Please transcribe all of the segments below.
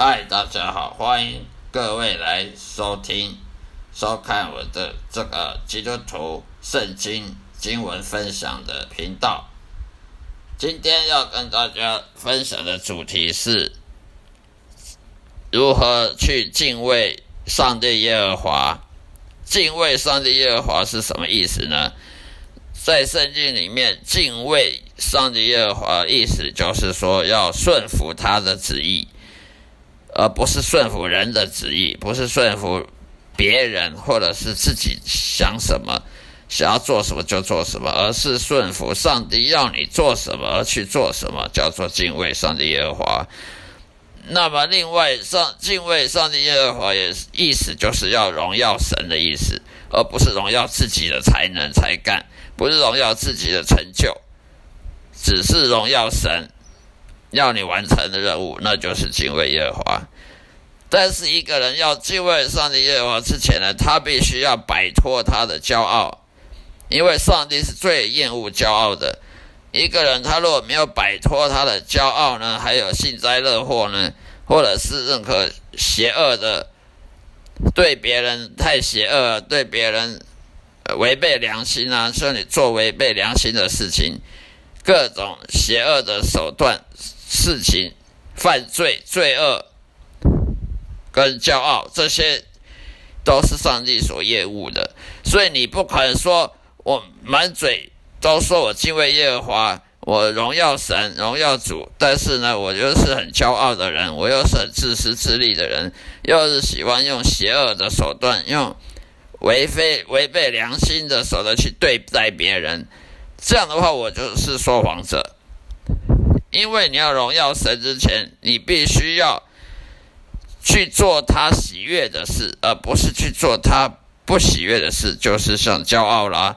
嗨，大家好，欢迎各位来收听、收看我的这个基督徒圣经经文分享的频道。今天要跟大家分享的主题是如何去敬畏上帝耶和华。敬畏上帝耶和华是什么意思呢？在圣经里面，敬畏上帝耶和华意思就是说要顺服他的旨意。而不是顺服人的旨意，不是顺服别人，或者是自己想什么，想要做什么就做什么，而是顺服上帝要你做什么而去做什么，叫做敬畏上帝耶和华。那么，另外上敬畏上帝耶和华也意思就是要荣耀神的意思，而不是荣耀自己的才能才干，不是荣耀自己的成就，只是荣耀神。要你完成的任务，那就是敬畏耶和华。但是一个人要敬畏上帝耶和华之前呢，他必须要摆脱他的骄傲，因为上帝是最厌恶骄傲的。一个人他如果没有摆脱他的骄傲呢，还有幸灾乐祸呢，或者是任何邪恶的，对别人太邪恶，对别人违背良心啊，说你做违背良心的事情，各种邪恶的手段。事情、犯罪、罪恶跟骄傲，这些都是上帝所厌恶的。所以你不可能说我满嘴都说我敬畏耶和华，我荣耀神、荣耀主，但是呢，我又是很骄傲的人，我又是很自私自利的人，又是喜欢用邪恶的手段，用违非违背良心的手段去对待别人。这样的话，我就是说谎者。因为你要荣耀神之前，你必须要去做他喜悦的事，而不是去做他不喜悦的事，就是像骄傲啦、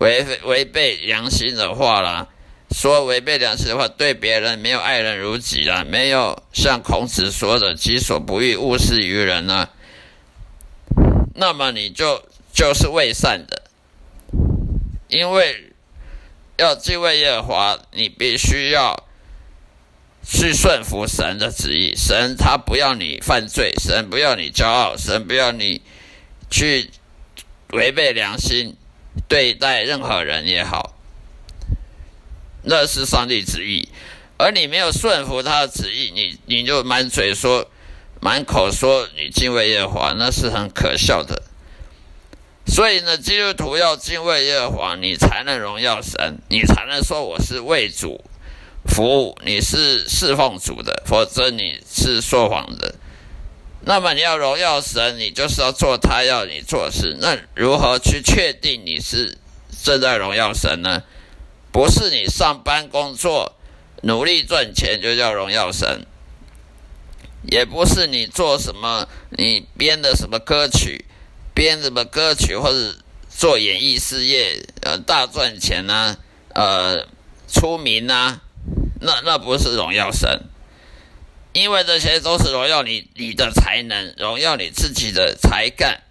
违违背良心的话啦，说违背良心的话，对别人没有爱人如己啦，没有像孔子说的“己所不欲，勿施于人”啊，那么你就就是未善的，因为要敬畏耶和华，你必须要。去顺服神的旨意，神他不要你犯罪，神不要你骄傲，神不要你去违背良心对待任何人也好，那是上帝旨意，而你没有顺服他的旨意，你你就满嘴说满口说你敬畏耶和华，那是很可笑的。所以呢，基督徒要敬畏耶和华，你才能荣耀神，你才能说我是为主。服务你是侍奉主的，否则你是说谎的。那么你要荣耀神，你就是要做他要你做事。那如何去确定你是正在荣耀神呢？不是你上班工作努力赚钱就叫荣耀神，也不是你做什么你编的什么歌曲，编什么歌曲或者做演艺事业呃大赚钱呐，呃出名呐。那那不是荣耀神，因为这些都是荣耀你你的才能，荣耀你自己的才干，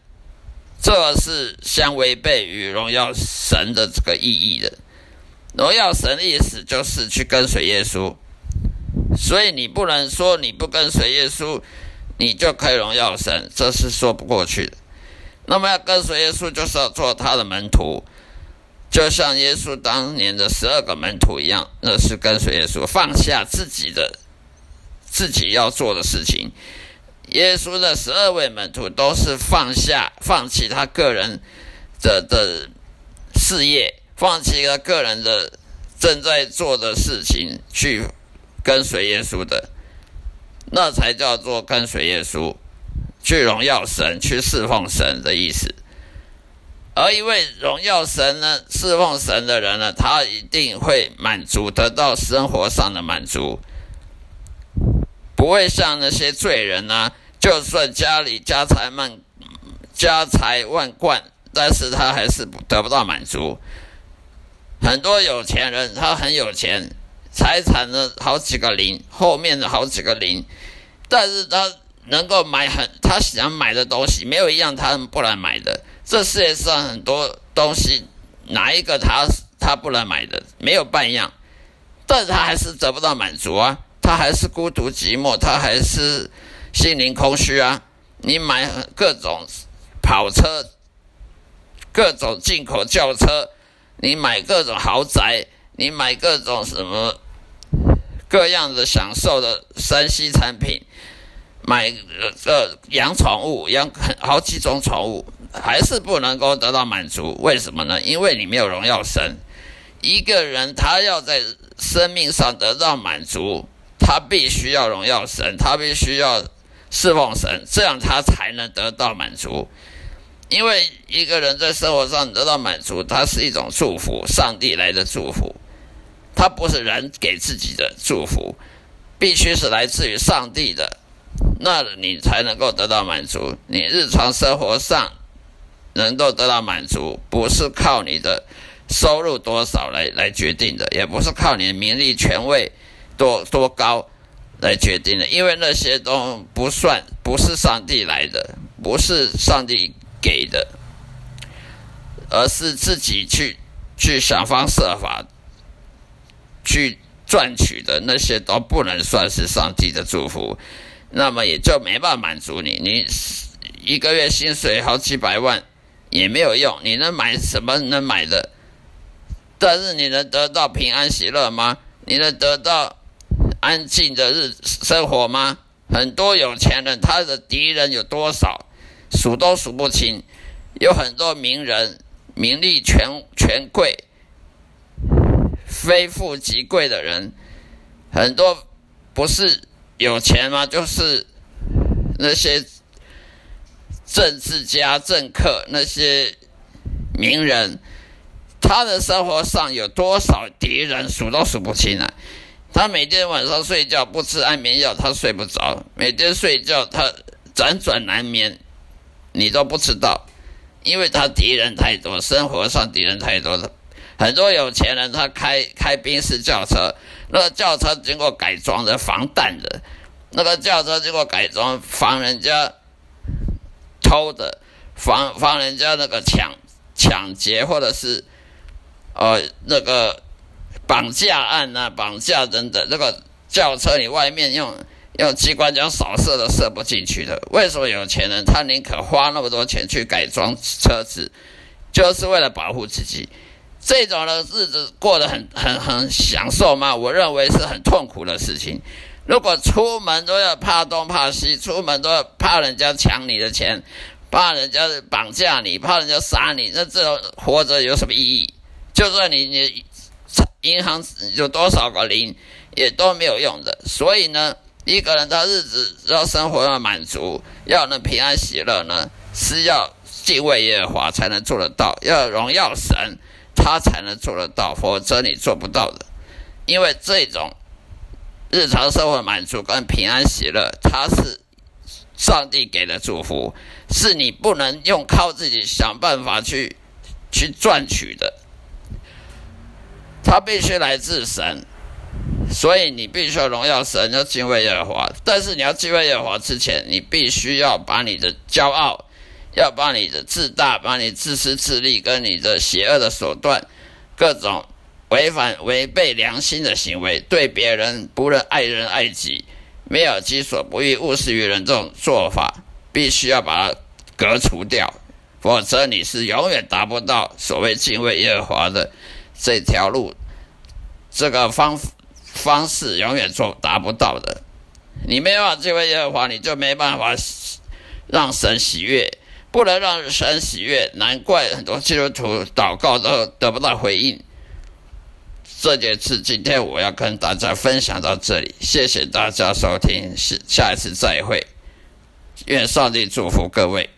这是相违背于荣耀神的这个意义的。荣耀神的意思就是去跟随耶稣，所以你不能说你不跟随耶稣，你就可以荣耀神，这是说不过去的。那么要跟随耶稣，就是要做他的门徒。就像耶稣当年的十二个门徒一样，那是跟随耶稣，放下自己的自己要做的事情。耶稣的十二位门徒都是放下、放弃他个人的的事业，放弃他个人的正在做的事情，去跟随耶稣的，那才叫做跟随耶稣，去荣耀神、去侍奉神的意思。而一位荣耀神呢、侍奉神的人呢，他一定会满足，得到生活上的满足，不会像那些罪人呢，就算家里家财万家财万贯，但是他还是得不到满足。很多有钱人，他很有钱，财产呢好几个零，后面的好几个零，但是他能够买很他想买的东西，没有一样他不能买的。这世界上很多东西，哪一个他他不能买的？没有半样，但是他还是得不到满足啊！他还是孤独寂寞，他还是心灵空虚啊！你买各种跑车、各种进口轿车，你买各种豪宅，你买各种什么各样的享受的山西产品，买呃养宠物，养好几种宠物，还是不能够得到满足。为什么呢？因为你没有荣耀神。一个人他要在生命上得到满足，他必须要荣耀神，他必须要侍奉神，这样他才能得到满足。因为一个人在生活上得到满足，它是一种祝福，上帝来的祝福，它不是人给自己的祝福，必须是来自于上帝的，那你才能够得到满足。你日常生活上能够得到满足，不是靠你的。收入多少来来决定的，也不是靠你的名利权位多多高来决定的，因为那些都不算，不是上帝来的，不是上帝给的，而是自己去去想方设法去赚取的那些都不能算是上帝的祝福，那么也就没办法满足你，你一个月薪水好几百万也没有用，你能买什么能买的？但是你能得到平安喜乐吗？你能得到安静的日生活吗？很多有钱人，他的敌人有多少，数都数不清。有很多名人，名利权权贵，非富即贵的人，很多不是有钱吗？就是那些政治家、政客，那些名人。他的生活上有多少敌人，数都数不清啊！他每天晚上睡觉不吃安眠药，他睡不着；每天睡觉他辗转难眠，你都不知道，因为他敌人太多，生活上敌人太多了。很多有钱人他开开宾士轿车，那个轿车经过改装的防弹的，那个轿车经过改装防人家偷的，防防人家那个抢抢劫或者是。呃，那个绑架案呐，绑架等等，那个轿车你外面用用机关枪扫射都射不进去的。为什么有钱人他宁可花那么多钱去改装车子，就是为了保护自己？这种的日子过得很很很享受吗？我认为是很痛苦的事情。如果出门都要怕东怕西，出门都要怕人家抢你的钱，怕人家绑架你，怕人家杀你，那这种活着有什么意义？就算你你银行有多少个零，也都没有用的。所以呢，一个人他日子要生活要满足，要能平安喜乐呢，是要敬畏耶和华才能做得到，要荣耀神，他才能做得到，否则你做不到的。因为这种日常生活满足跟平安喜乐，它是上帝给的祝福，是你不能用靠自己想办法去去赚取的。他必须来自神，所以你必须要荣耀神，要敬畏耶和华。但是你要敬畏耶和华之前，你必须要把你的骄傲，要把你的自大，把你自私自利跟你的邪恶的手段，各种违反违背良心的行为，对别人不能爱人爱己，没有己所不欲，勿施于人这种做法，必须要把它革除掉，否则你是永远达不到所谓敬畏耶和华的。这条路，这个方方式永远做达不到的。你没办法敬畏耶和华，你就没办法让神喜悦，不能让神喜悦，难怪很多基督徒祷告都得不到回应。这件事今天我要跟大家分享到这里，谢谢大家收听，下下一次再会，愿上帝祝福各位。